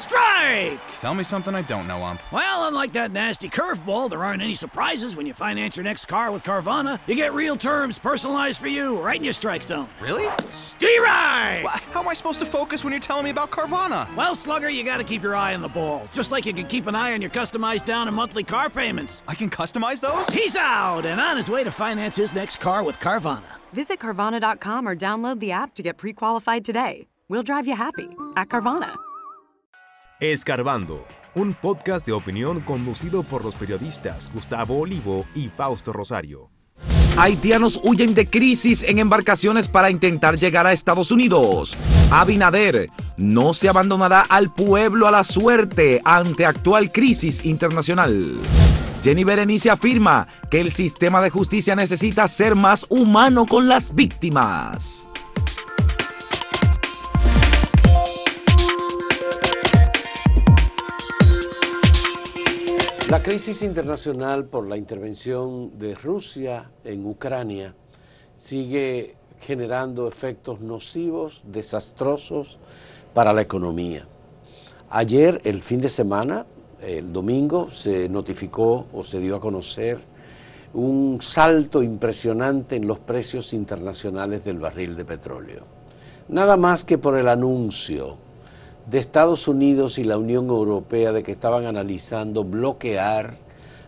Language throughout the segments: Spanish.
Strike! Tell me something I don't know, Ump. Well, unlike that nasty curveball, there aren't any surprises when you finance your next car with Carvana. You get real terms personalized for you right in your strike zone. Really? Steeride! Wha- How am I supposed to focus when you're telling me about Carvana? Well, Slugger, you gotta keep your eye on the ball. Just like you can keep an eye on your customized down and monthly car payments. I can customize those? He's out and on his way to finance his next car with Carvana. Visit Carvana.com or download the app to get pre qualified today. We'll drive you happy at Carvana. Escarbando, un podcast de opinión conducido por los periodistas Gustavo Olivo y Fausto Rosario. Haitianos huyen de crisis en embarcaciones para intentar llegar a Estados Unidos. Abinader no se abandonará al pueblo a la suerte ante actual crisis internacional. Jenny Berenice afirma que el sistema de justicia necesita ser más humano con las víctimas. La crisis internacional por la intervención de Rusia en Ucrania sigue generando efectos nocivos, desastrosos para la economía. Ayer, el fin de semana, el domingo, se notificó o se dio a conocer un salto impresionante en los precios internacionales del barril de petróleo. Nada más que por el anuncio de Estados Unidos y la Unión Europea de que estaban analizando bloquear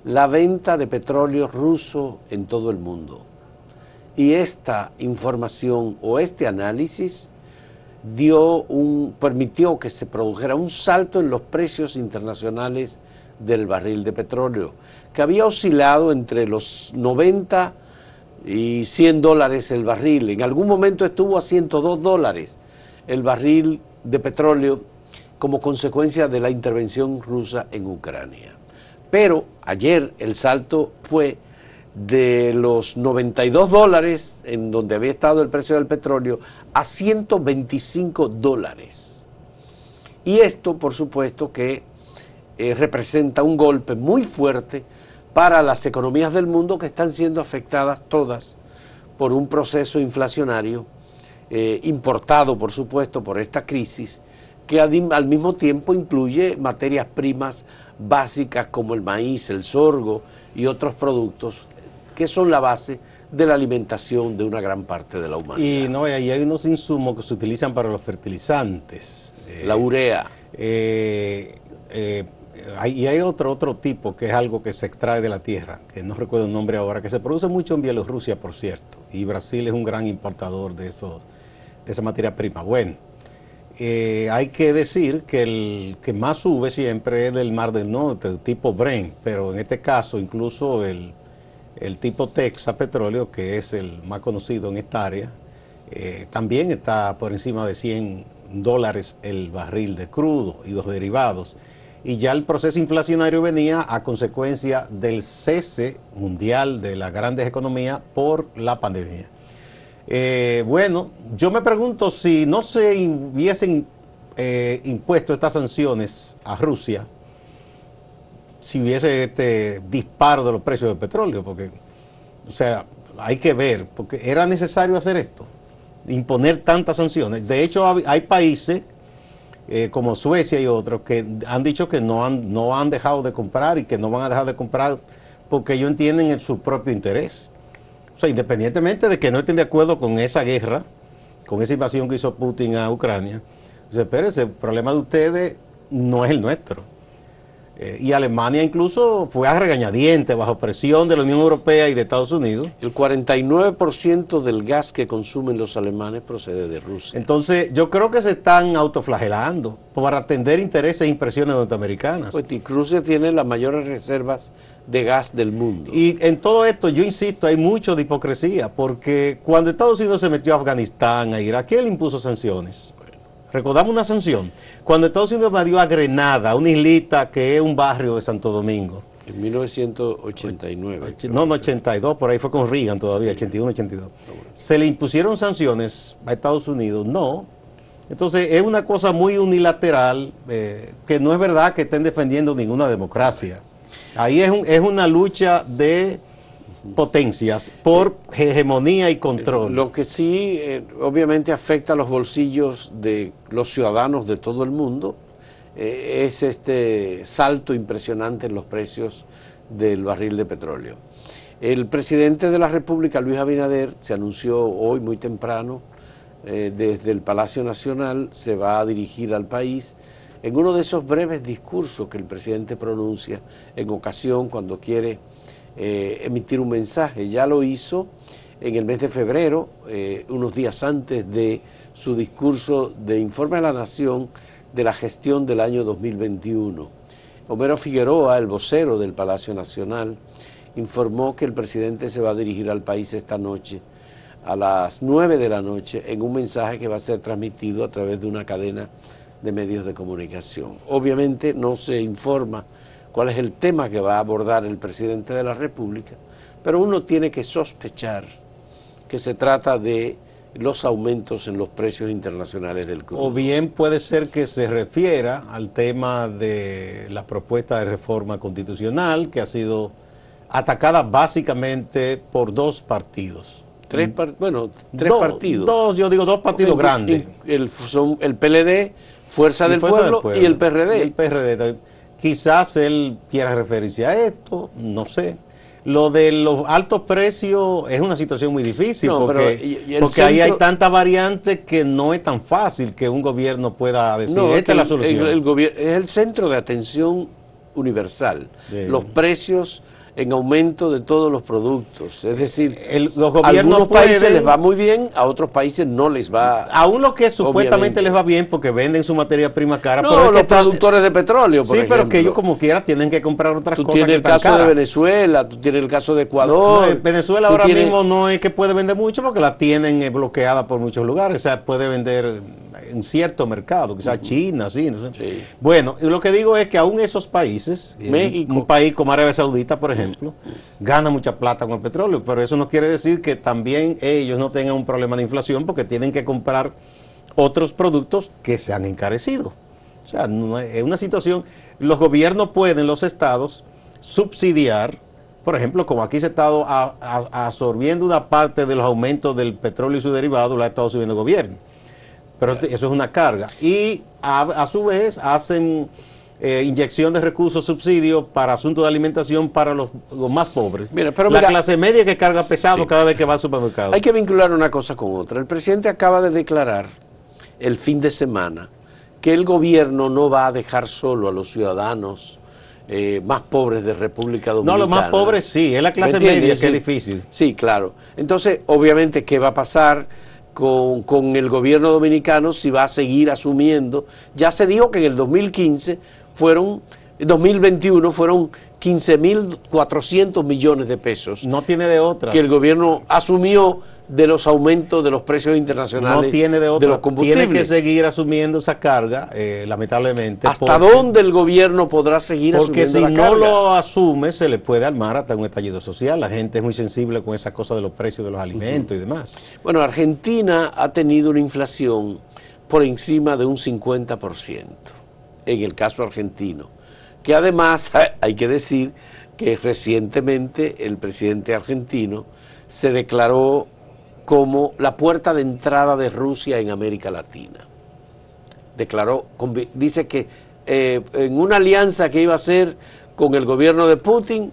la venta de petróleo ruso en todo el mundo. Y esta información o este análisis dio un, permitió que se produjera un salto en los precios internacionales del barril de petróleo, que había oscilado entre los 90 y 100 dólares el barril. En algún momento estuvo a 102 dólares el barril de petróleo como consecuencia de la intervención rusa en Ucrania. Pero ayer el salto fue de los 92 dólares, en donde había estado el precio del petróleo, a 125 dólares. Y esto, por supuesto, que eh, representa un golpe muy fuerte para las economías del mundo que están siendo afectadas todas por un proceso inflacionario eh, importado, por supuesto, por esta crisis, que al, mismo tiempo incluye materias primas básicas como el maíz, el sorgo y otros productos que son la base de la alimentación de una gran parte de la humanidad. Y no, y ahí hay unos insumos que se utilizan para los fertilizantes. Eh, la urea. eh, eh, hay- y hay otro, otro tipo que es algo que se extrae de la tierra, que no recuerdo el nombre ahora, que se produce mucho en Bielorrusia, por cierto. Y Brasil es un gran importador de, esos, esa materia prima. Bueno, eh, hay que decir que el que más sube siempre es del Mar del Norte, el tipo Brent, pero en este caso incluso el, el tipo Texas Petróleo, que es el más conocido en esta área, eh, también está por encima de 100 dólares el barril de crudo y los derivados. Y ya el proceso inflacionario venía a consecuencia del cese mundial de las grandes economías por la pandemia. Eh, bueno, yo me pregunto si no se hubiesen eh, impuesto estas sanciones a Rusia, si hubiese este disparo de los precios del petróleo, porque, o sea, hay que ver, porque era necesario hacer esto, imponer tantas sanciones. De hecho, hay países eh, como Suecia y otros que han dicho que no han, no han dejado de comprar y que no van a dejar de comprar porque ellos entienden en su propio interés. O sea, independientemente de que no estén de acuerdo con esa guerra, con esa invasión que hizo Putin a Ucrania, dice, espérense, el problema de ustedes no es el nuestro. Eh, y Alemania incluso fue a regañadientes, bajo presión de la Unión Europea y de Estados Unidos. El 49% del gas que consumen los alemanes procede de Rusia. Entonces, yo creo que se están autoflagelando para atender intereses e impresiones norteamericanas. Pues, y Rusia tiene las mayores reservas de gas del mundo. Y en todo esto, yo insisto, hay mucho de hipocresía, porque cuando Estados Unidos se metió a Afganistán, a Irak, ¿quién le impuso sanciones? Recordamos una sanción. Cuando Estados Unidos invadió a Grenada, una islita que es un barrio de Santo Domingo. En 1989. No, no, 82, por ahí fue con Reagan todavía, 81, 82. ¿Se le impusieron sanciones a Estados Unidos? No. Entonces es una cosa muy unilateral, eh, que no es verdad que estén defendiendo ninguna democracia. Ahí es, un- es una lucha de potencias por hegemonía y control. Lo que sí, eh, obviamente, afecta a los bolsillos de los ciudadanos de todo el mundo eh, es este salto impresionante en los precios del barril de petróleo. El presidente de la República, Luis Abinader, se anunció hoy muy temprano eh, desde el Palacio Nacional, se va a dirigir al país en uno de esos breves discursos que el presidente pronuncia en ocasión cuando quiere eh, emitir un mensaje. Ya lo hizo en el mes de febrero, eh, unos días antes de su discurso de informe a la Nación de la gestión del año 2021. Homero Figueroa, el vocero del Palacio Nacional, informó que el presidente se va a dirigir al país esta noche a las 9 de la noche en un mensaje que va a ser transmitido a través de una cadena de medios de comunicación. Obviamente no se informa cuál es el tema que va a abordar el presidente de la República, pero uno tiene que sospechar que se trata de los aumentos en los precios internacionales del crudo. O bien puede ser que se refiera al tema de la propuesta de reforma constitucional que ha sido atacada básicamente por dos partidos. Tres bueno, tres partidos. Dos, yo digo dos partidos grandes. El, son el PLD, Fuerza, del, pueblo, y el PRD. el PRD. Quizás él quiera referirse a esto, no sé. Lo de los altos precios es una situación muy difícil porque, porque ahí hay tantas variantes que no es tan fácil que un gobierno pueda decir, esta es la solución. es el centro de atención universal. Los precios en aumento de todos los productos. Es decir, los gobiernos a algunos países les va muy bien, a otros países no les va. A uno que supuestamente les va bien porque venden su materia prima cara. No, los productores de petróleo, por Sí, pero que ellos como quiera tienen que comprar otras tú cosas. Tú tienes el caso de Venezuela, tú tienes el caso de Ecuador. Venezuela ahora mismo no es que puede vender mucho porque la tienen eh, bloqueada por muchos lugares. O sea, puede vender en cierto mercado, quizás China, sí, no sé. Bueno, y lo que digo es que aún esos países, un país como Arabia Saudita, por ejemplo, gana mucha plata con el petróleo, pero eso no quiere decir que también ellos no tengan un problema de inflación porque tienen que comprar otros productos que se han encarecido. O sea, es una situación, los gobiernos pueden, los estados, subsidiar, por ejemplo, como aquí se ha estado absorbiendo una parte de los aumentos del petróleo y su derivado, lo ha estado subiendo el gobierno pero eso es una carga. Y a, su vez hacen eh, inyección de recursos, subsidios para asuntos de alimentación para los, más pobres. Mira, pero la clase media que carga pesado cada vez que va al supermercado. Hay que vincular una cosa con otra. El presidente acaba de declarar el fin de semana que el gobierno no va a dejar solo a los ciudadanos eh, más pobres de República Dominicana. No, los más pobres sí, es la clase media que es difícil. Sí, claro. Entonces, obviamente, ¿qué va a pasar? Con, con, el gobierno dominicano si va a seguir asumiendo. Ya se dijo que en el 2015 fueron, 2021 fueron 15.400 millones de pesos. No tiene de otra. Que el gobierno asumió de los aumentos de los precios internacionales no tiene de, otra. los combustibles. Tiene que seguir asumiendo esa carga, eh, lamentablemente. ¿Hasta dónde el gobierno podrá seguir asumiendo la carga? Porque si no lo asume, se le puede armar hasta un estallido social. La gente es muy sensible con esa cosa de los precios de los alimentos y demás. Bueno, Argentina ha tenido una inflación por encima de un 50%, en el caso argentino. Que además, hay que decir que recientemente el presidente argentino se declaró como la puerta de entrada de Rusia en América Latina. Declaró, dice que eh, en una alianza que iba a ser con el gobierno de Putin,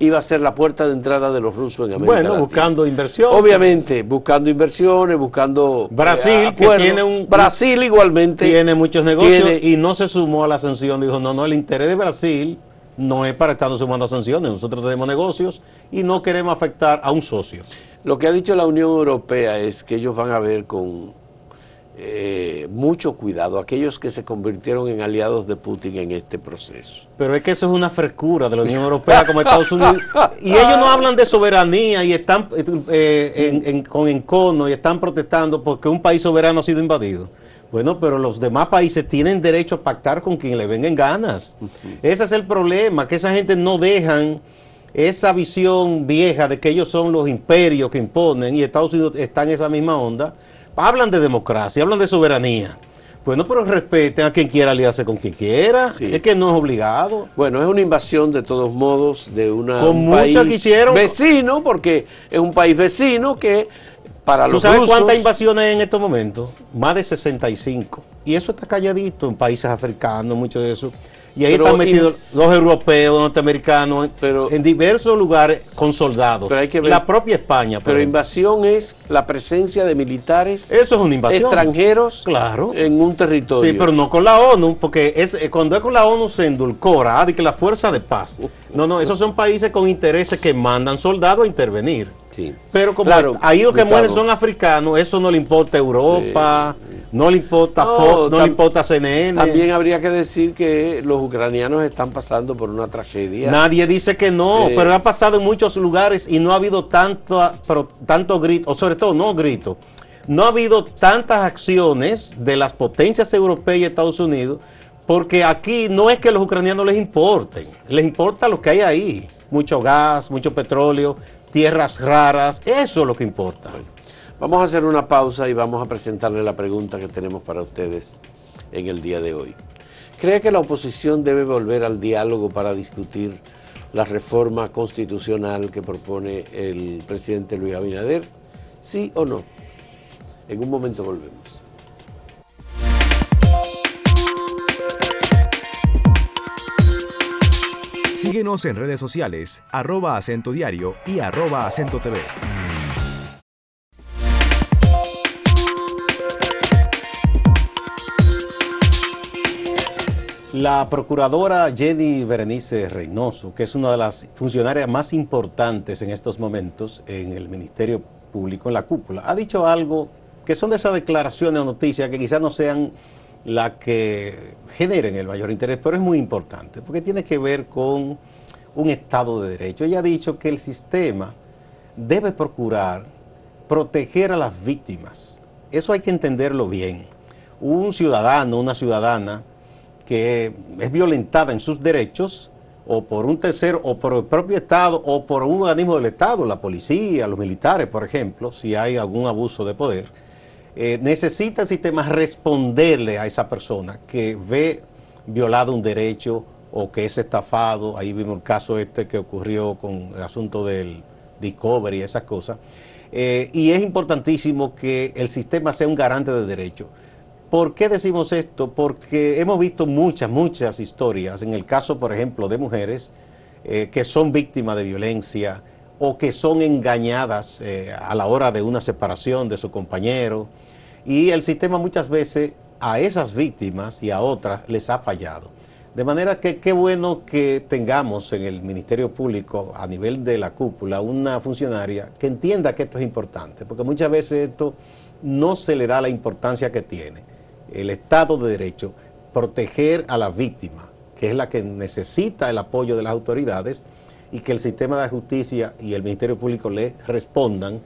iba a ser la puerta de entrada de los rusos en América Latina. Bueno, buscando inversiones. Obviamente, buscando inversiones, buscando... Eh, Brasil, que tiene un... Brasil igualmente... Tiene muchos negocios y no se sumó a la sanción. Dijo, no, no, el interés de Brasil no es para estar sumando a sanciones. Nosotros tenemos negocios y no queremos afectar a un socio. Lo que ha dicho la Unión Europea es que ellos van a ver con eh, mucho cuidado aquellos que se convirtieron en aliados de Putin en este proceso. Pero es que eso es una frescura de la Unión Europea como Estados Unidos. Y ellos no hablan de soberanía y están eh, en, con encono y están protestando porque un país soberano ha sido invadido. Bueno, pero los demás países tienen derecho a pactar con quien le vengan ganas. Ese es el problema, que esa gente no dejan esa visión vieja de que ellos son los imperios que imponen y Estados Unidos está en esa misma onda, hablan de democracia, hablan de soberanía. Bueno, pero respeten a quien quiera aliarse con quien quiera. Es que no es obligado. Bueno, es una invasión de todos modos de una, un país vecino, porque es un país vecino que Para ¿Tú los sabes rusos- cuántas invasiones hay en estos momentos? Más de 65. Y eso está calladito en países africanos, mucho de eso. Y ahí Pero están metidos in- los europeos, norteamericanos, en- Pero- en diversos lugares con soldados. Pero hay que ver- La propia España. Pero ejemplo. invasión es la presencia de militares Eso es una invasión. extranjeros Claro. en un territorio. Sí, pero no con la ONU, porque es, eh, cuando es con la ONU se endulcora, ah, de que la fuerza de paz. No, no, esos son países con intereses que mandan soldados a intervenir. Sí. Pero como Claro, ahí los que mueren son africanos, eso no le importa a Europa, no le importa No, Fox, no le importa CNN. También habría que decir que los ucranianos están pasando por una tragedia. Nadie dice que no, Eh, pero ha pasado en muchos lugares y no ha habido tanto, pero, tanto grito, o sobre todo no grito, no ha habido tantas acciones de las potencias europeas y Estados Unidos, porque aquí no es que los ucranianos les importen, les importa lo que hay ahí, mucho gas, mucho petróleo, tierras raras, eso es lo que importa. Vamos a hacer una pausa y vamos a presentarle la pregunta que tenemos para ustedes en el día de hoy. ¿Cree que la oposición debe volver al diálogo para discutir la reforma constitucional que propone el presidente Luis Abinader? ¿Sí o no? En un momento volvemos. Síguenos en redes sociales, arroba acento diario y arroba acento TV. La procuradora Jenny Berenice Reynoso, que es una de las funcionarias más importantes en estos momentos en el Ministerio Público, en la cúpula, ha dicho algo que son de esas declaraciones o noticias que quizás no sean las que generen el mayor interés, pero es muy importante, porque tiene que ver con un Estado de Derecho. Ella ha dicho que el sistema debe procurar proteger a las víctimas. Eso hay que entenderlo bien. Un ciudadano, una ciudadana que es violentada en sus derechos o por un tercero o por el propio Estado o por un organismo del Estado, la policía, los militares, por ejemplo, si hay algún abuso de poder, eh, necesita el sistema responderle a esa persona que ve violado un derecho o que es estafado. Ahí vimos el caso este que ocurrió con el asunto del Discovery y esas cosas. Eh, y es importantísimo que el sistema sea un garante de derechos. ¿Por qué decimos esto? Porque hemos visto muchas, muchas historias, en el caso, por ejemplo, de mujeres eh, que son víctimas de violencia o que son engañadas eh, a la hora de una separación de su compañero. Y el sistema muchas veces a esas víctimas y a otras les ha fallado. De manera que qué bueno que tengamos en el Ministerio Público, a nivel de la cúpula, una funcionaria que entienda que esto es importante, porque muchas veces esto no se le da la importancia que tiene. El Estado de Derecho, proteger a la víctima, que es la que necesita el apoyo de las autoridades, y que el sistema de justicia y el Ministerio Público le respondan,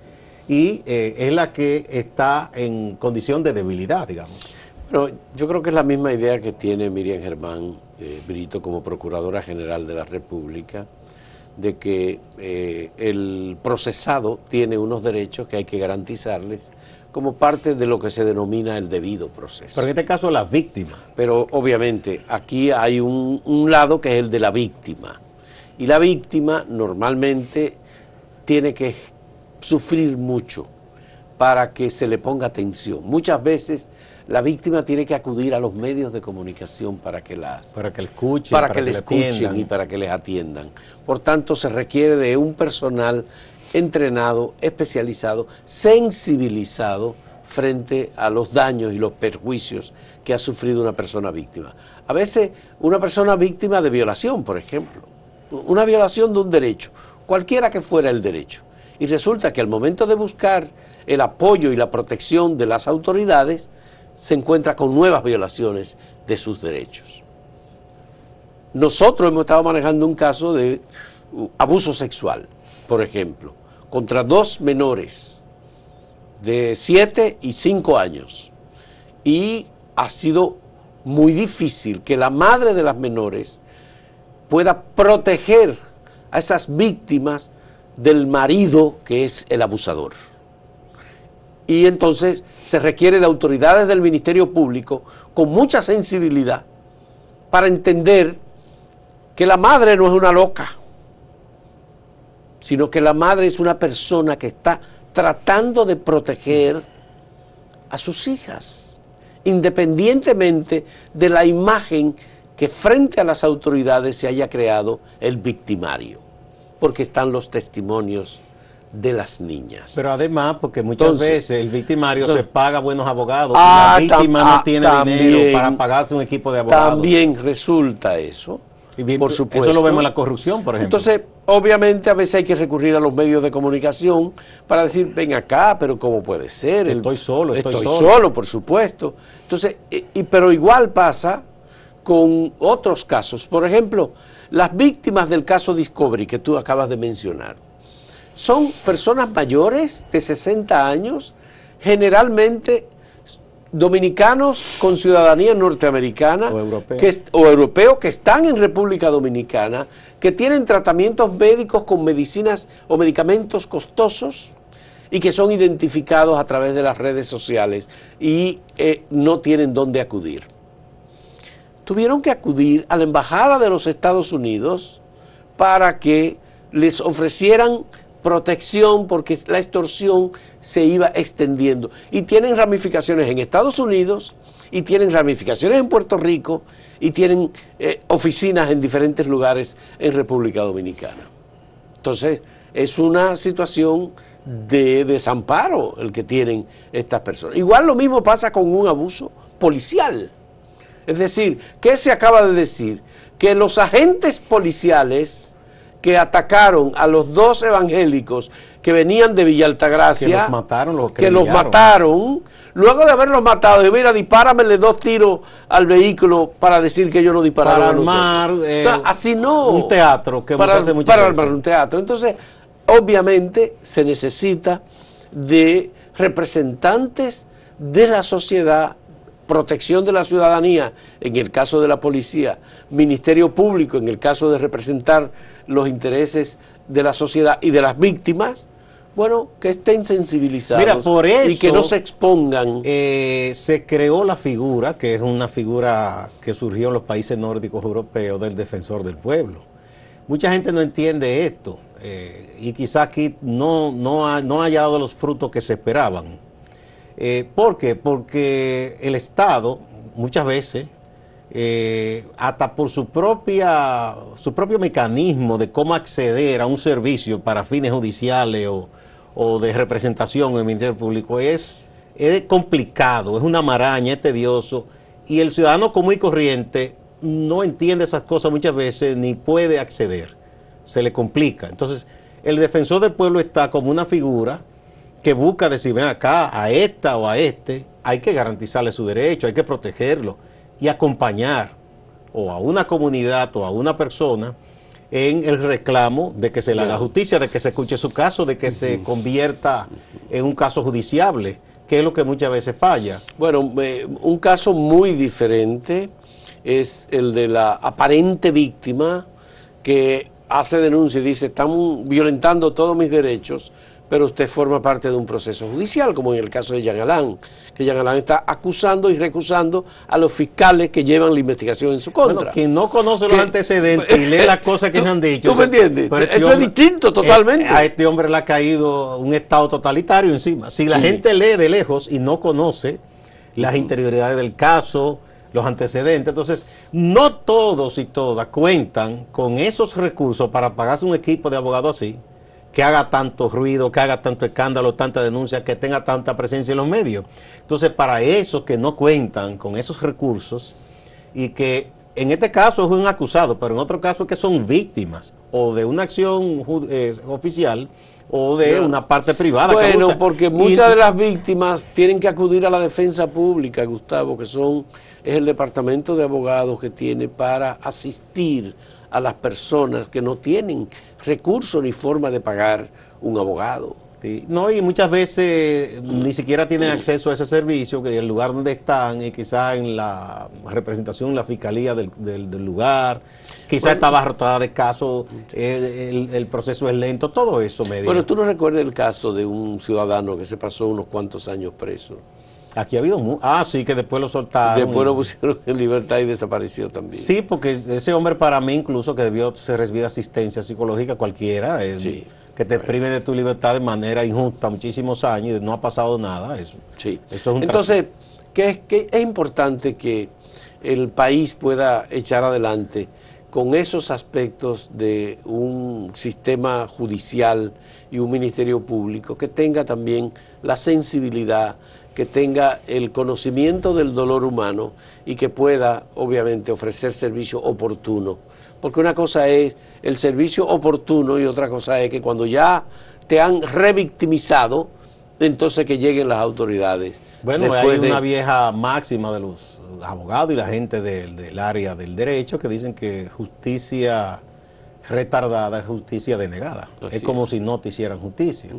y eh, es la que está en condición de debilidad, digamos. Pero yo creo que es la misma idea que tiene Miriam Germán eh, Brito como Procuradora General de la República, de que eh, el procesado tiene unos derechos que hay que garantizarles como parte de lo que se denomina el debido proceso. Pero en este caso la víctima. Pero obviamente aquí hay un, un lado que es el de la víctima. Y la víctima normalmente tiene que sufrir mucho para que se le ponga atención. Muchas veces la víctima tiene que acudir a los medios de comunicación para que las Para que le escuchen, para, para que, que le escuchen atiendan. y para que les atiendan. Por tanto, se requiere de un personal entrenado, especializado, sensibilizado frente a los daños y los perjuicios que ha sufrido una persona víctima. A veces una persona víctima de violación, por ejemplo, una violación de un derecho, cualquiera que fuera el derecho. Y resulta que al momento de buscar el apoyo y la protección de las autoridades, se encuentra con nuevas violaciones de sus derechos. Nosotros hemos estado manejando un caso de uh, abuso sexual, por ejemplo, contra dos menores de 7 y 5 años. Y ha sido muy difícil que la madre de las menores pueda proteger a esas víctimas del marido que es el abusador. Y entonces se requiere de autoridades del Ministerio Público con mucha sensibilidad para entender que la madre no es una loca, sino que la madre es una persona que está tratando de proteger a sus hijas, independientemente de la imagen que frente a las autoridades se haya creado el victimario, porque están los testimonios de las niñas. Pero además, porque muchas Entonces, veces el victimario se paga buenos abogados Ah, y la víctima tam- no ah, tiene también. dinero para pagarse un equipo de abogados. También resulta eso, Y bien, por supuesto. Eso lo vemos en la corrupción, por ejemplo. Entonces, obviamente a veces hay que recurrir a los medios de comunicación para decir, ven acá, pero ¿cómo puede ser? El- Estoy solo, estoy estoy solo". solo, por supuesto. Entonces, y- y- pero igual pasa con otros casos. Por ejemplo, las víctimas del caso Discovery que tú acabas de mencionar son personas mayores de 60 años, generalmente dominicanos con ciudadanía norteamericana O europeo. que o están en República Dominicana, que tienen tratamientos médicos con medicinas o medicamentos costosos y que son identificados a través de las redes sociales y eh, no tienen dónde acudir. Tuvieron que acudir a la Embajada de los Estados Unidos para que les ofrecieran protección porque la extorsión se iba extendiendo. Y tienen ramificaciones en Estados Unidos y tienen ramificaciones en Puerto Rico y tienen eh, oficinas en diferentes lugares en República Dominicana. Entonces, es una situación de desamparo el que tienen estas personas. Igual lo mismo pasa con un abuso policial. Es decir, ¿qué se acaba de decir? Que los agentes policiales que atacaron a los dos evangélicos que venían de Villa Altagracia, Que los mataron, los que los mataron, luego de haberlos matado, y mira, dispáramele dos tiros al vehículo para decir que yo no dispararon Para armar, eh, Entonces, así no. un teatro, que para, muchas para armar un teatro. Entonces, obviamente se necesita de representantes de la sociedad, protección de la ciudadanía, en el caso de la policía, Ministerio Público, en el caso de representar los intereses de la sociedad y de las víctimas, bueno, que estén sensibilizados Mira, por y que no se expongan. Eh, se creó la figura, que es una figura que surgió en los países nórdicos europeos, del defensor del pueblo. Mucha gente no entiende esto eh, y quizá aquí no, no, ha, no haya dado los frutos que se esperaban. Eh, ¿Por qué? Porque el Estado muchas veces, eh, hasta por su, propia, su propio mecanismo de cómo acceder a un servicio para fines judiciales o, o de representación en el Ministerio Público, es, es complicado, es una maraña, es tedioso, y el ciudadano común y corriente no entiende esas cosas muchas veces ni puede acceder, se le complica. Entonces, el defensor del pueblo está como una figura que busca decir, ven acá, a esta o a este, hay que garantizarle su derecho, hay que protegerlo y acompañar o a una comunidad o a una persona en el reclamo de que se le haga justicia, de que se escuche su caso, de que se convierta en un caso judiciable, que es lo que muchas veces falla. Bueno, eh, un caso muy diferente es el de la aparente víctima que hace denuncia y dice, están violentando todos mis derechos, pero usted forma parte de un proceso judicial, como en el caso de Jean Alain, que Jean Alain está acusando y recusando a los fiscales que llevan la investigación en su contra. Bueno, quien no conoce los Que- antecedentes y lee las cosas que ¿Tú- se han dicho. tú me entiendes? pero este Eso es distinto totalmente. a este hombre le ha caído un estado totalitario encima. Si la Sí. gente lee de lejos y no conoce las interioridades del caso, los antecedentes, entonces no todos y todas cuentan con esos recursos para pagarse un equipo de abogados así, que haga tanto ruido, que haga tanto escándalo, tanta denuncia, que tenga tanta presencia en los medios. Entonces, para esos que no cuentan con esos recursos y que en este caso es un acusado, pero en otro caso es que son víctimas o de una acción eh, oficial o de una parte privada. Bueno, porque Y- muchas de las víctimas tienen que acudir a la defensa pública, Gustavo, que son es el departamento de abogados que tiene para asistir a las personas que no tienen recursos ni forma de pagar un abogado. Sí, No, y muchas veces ni siquiera tienen acceso a ese servicio, que el lugar donde están, y quizá en la representación, la fiscalía del, del- del lugar, quizá está abarrotada de casos, eh, el, el proceso es lento, todo eso me Bueno, tú no recuerdas el caso de un ciudadano que se pasó unos cuantos años preso. Aquí ha habido, mu- ah, sí, que después lo soltaron. Después lo pusieron en libertad y desapareció también. Sí, porque ese hombre para mí incluso que debió ser recibir asistencia psicológica cualquiera, Sí. que te prive de tu libertad de manera injusta muchísimos años y no ha pasado nada. Eso, Sí. eso es un tra- Entonces, ¿qué es, qué es importante que el país pueda echar adelante con esos aspectos de un sistema judicial y un ministerio público que tenga también la sensibilidad, que tenga el conocimiento del dolor humano y que pueda, obviamente, ofrecer servicio oportuno. Porque una cosa es el servicio oportuno y otra cosa es que cuando ya te han revictimizado, entonces que lleguen las autoridades. Bueno, Después hay de- una vieja máxima de los abogados y la gente del, del área del derecho que dicen que justicia retardada es justicia denegada. Así es como es. si no te hicieran justicia.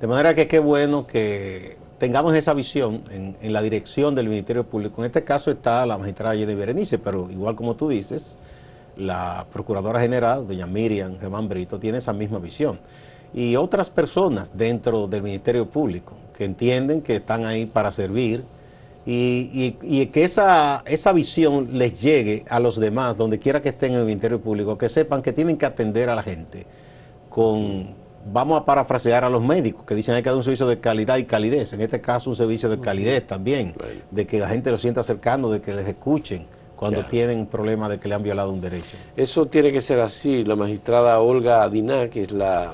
De manera que qué bueno que tengamos esa visión en, la dirección del Ministerio Público. En este caso está la magistrada Jenny Berenice, pero igual como tú dices, la Procuradora General, doña Miriam Germán Brito, tiene esa misma visión. Y otras personas dentro del Ministerio Público que entienden que están ahí para servir y, y- y que esa, esa visión les llegue a los demás, donde quiera que estén en el Ministerio Público, que sepan que tienen que atender a la gente con, vamos a parafrasear a los médicos, que dicen hay que dar un servicio de calidad y calidez, en este caso un servicio de calidez también, de que la gente lo sienta cercano, de que les escuchen cuando Ya. tienen problemas de que le han violado un derecho. Eso tiene que ser así. La magistrada Olga Adiná, que es la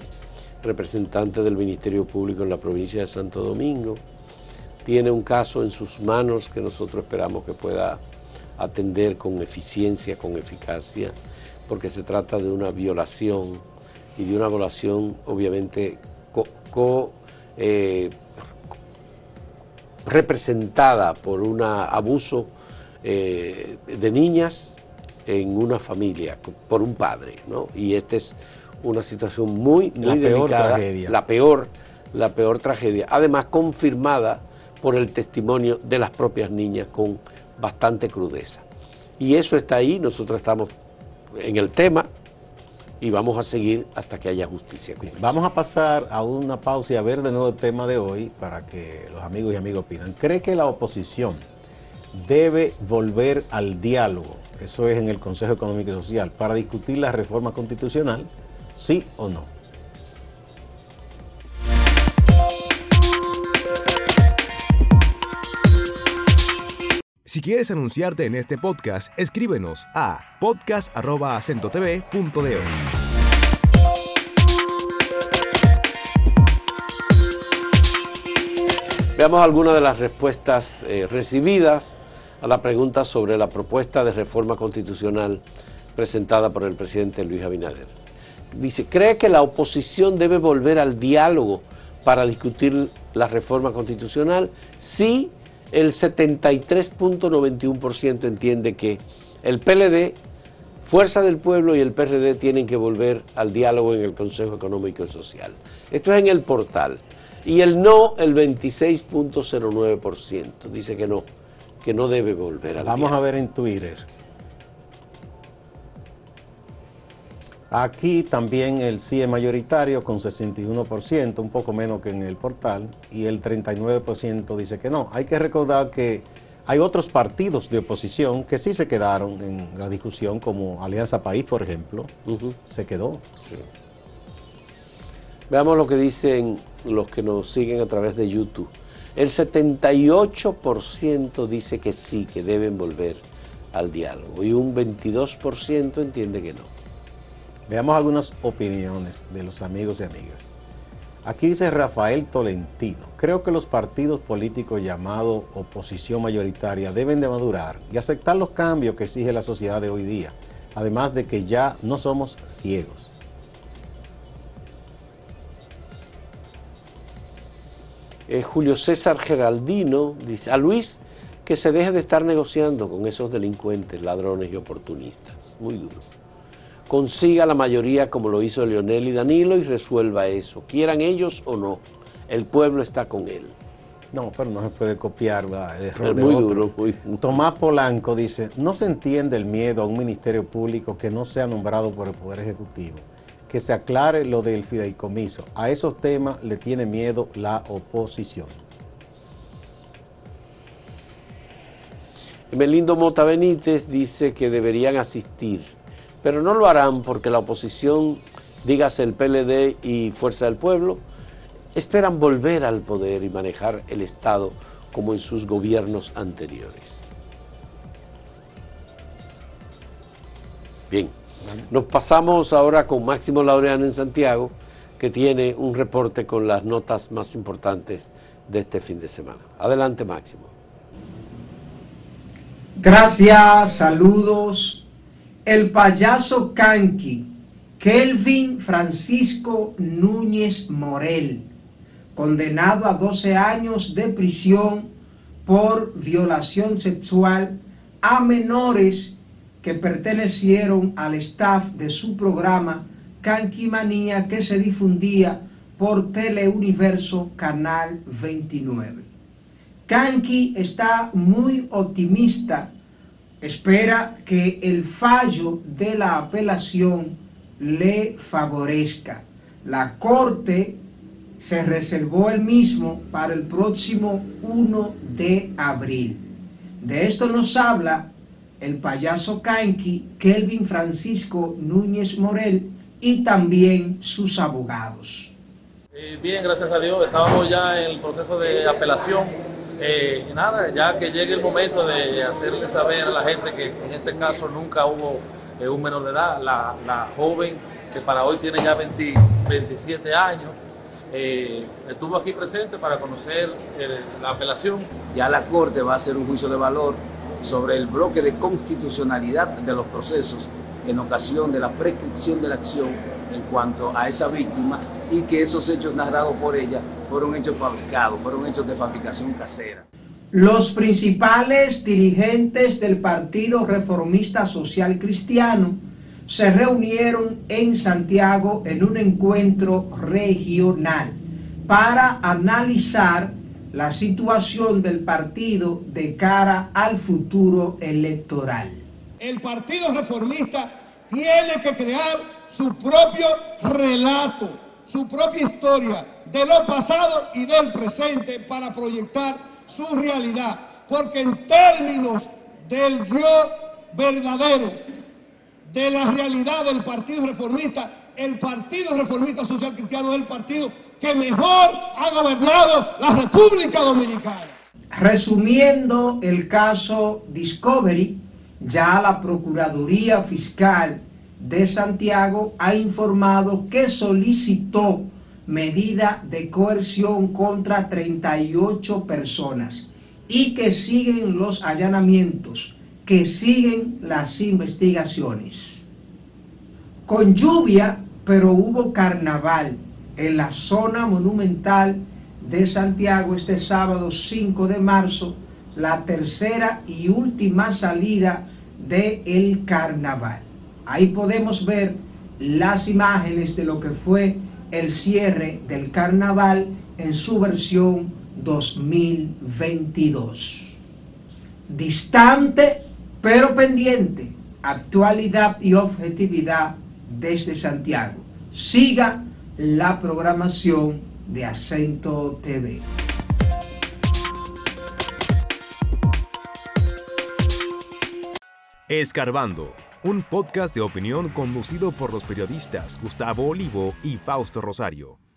representante del Ministerio Público en la provincia de Santo Domingo, tiene un caso en sus manos que nosotros esperamos que pueda atender con eficiencia, con eficacia, porque se trata de una violación y de una violación obviamente co- co- eh, representada por un abuso eh, de niñas en una familia, por un padre, ¿no? Y esta es una situación muy, muy La peor delicada, tragedia. la peor, la peor tragedia, además confirmada por el testimonio de las propias niñas con bastante crudeza. Y eso está ahí, nosotros estamos en el tema y vamos a seguir hasta que haya justicia. Vamos a pasar a una pausa y a ver de nuevo el tema de hoy para que los amigos y amigas opinan. ¿Cree que la oposición debe volver al diálogo? Eso es en el Consejo Económico y Social, para discutir la reforma constitucional, sí o no. Si quieres anunciarte en este podcast, escríbenos a podcast.acentotv.de. Veamos algunas de las respuestas eh, recibidas a la pregunta sobre la propuesta de reforma constitucional presentada por el presidente Luis Abinader. Dice, ¿cree que la oposición debe volver al diálogo para discutir la reforma constitucional? Sí, el 73.91% entiende que el PLD, Fuerza del Pueblo y el PRD tienen que volver al diálogo en el Consejo Económico y Social. Esto es en el portal. Y el no, el 26.09%. Dice que no, que no debe volver al Vamos a ver en Twitter. Aquí también el sí es mayoritario con 61%, un poco menos que en el portal, y el 39% dice que no. Hay que recordar que hay otros partidos de oposición que sí se quedaron en la discusión, como Alianza País, por ejemplo, se quedó. Veamos lo que dicen los que nos siguen a través de YouTube. El 78% dice que sí, que deben volver al diálogo y un 22% entiende que no. Veamos algunas opiniones de los amigos y amigas. Aquí dice Rafael Tolentino, creo que los partidos políticos llamados oposición mayoritaria deben de madurar y aceptar los cambios que exige la sociedad de hoy día, además de que ya no somos ciegos. Eh, Julio César Geraldino dice, a Luis que se deje de estar negociando con esos delincuentes, ladrones y oportunistas. Muy duro. Consiga la mayoría como lo hizo Leonel y Danilo y resuelva eso, quieran ellos o no. El pueblo está con él. No, pero no se puede copiar ¿verdad? el error Es de muy otro. duro, muy Tomás Polanco dice, no se entiende el miedo a un ministerio público que no sea nombrado por el Poder Ejecutivo. Que se aclare lo del fideicomiso. A esos temas le tiene miedo la oposición. Melindo Mota Benítez dice que deberían asistir, pero no lo harán porque la oposición dígase el PLD y Fuerza del Pueblo, esperan volver al poder y manejar el Estado como en sus gobiernos anteriores. Bien, nos pasamos ahora con Máximo Laureano en Santiago, que tiene un reporte con las notas más importantes de este fin de semana. Adelante, Máximo. Gracias, saludos. El payaso Kanki, Kelvin Francisco Núñez Morel, condenado a 12 años de prisión por violación sexual a menores que pertenecieron al staff de su programa Kanki Manía que se difundía por Teleuniverso Canal 29. Kanki está muy optimista, espera que el fallo de la apelación le favorezca. La Corte se reservó el mismo para el próximo 1 de abril. De esto nos habla el payaso Kanki, Kelvin Francisco Núñez Morel y también sus abogados. Eh, bien, gracias a Dios, estábamos ya en el proceso de apelación. Eh, nada, ya que llegue el momento de hacerle saber a la gente que en este caso nunca hubo eh, un menor de edad, la, joven que para hoy tiene ya 27 años, estuvo aquí presente para conocer la apelación. Ya la Corte va a hacer un juicio de valor sobre el bloque de constitucionalidad de los procesos en ocasión de la prescripción de la acción en cuanto a esa víctima y que esos hechos narrados por ella fueron hechos fabricados, fueron hechos de fabricación casera. Los principales dirigentes del Partido Reformista Social Cristiano se reunieron en Santiago en un encuentro regional para analizar la situación del partido de cara al futuro electoral. El Partido Reformista tiene que crear su propio relato, su propia historia de lo pasado y del presente para proyectar su realidad. Porque en términos del yo verdadero, de la realidad del Partido Reformista, el Partido Reformista Social Cristiano es el partido que mejor ha gobernado la República Dominicana. Resumiendo el caso Discovery, ya la Procuraduría Fiscal de Santiago ha informado que solicitó medida de coerción contra 38 personas y que siguen los allanamientos, que siguen las investigaciones. Con lluvia, pero hubo carnaval en la zona monumental de Santiago este sábado 5 de marzo, la tercera y última salida del el carnaval. Ahí podemos ver las imágenes de lo que fue el cierre del carnaval en su versión 2022. Distante pero pendiente, actualidad y objetividad desde Santiago. Siga la programación de Acento TV. Escarbando, un podcast de opinión conducido por los periodistas Gustavo Olivo y Fausto Rosario.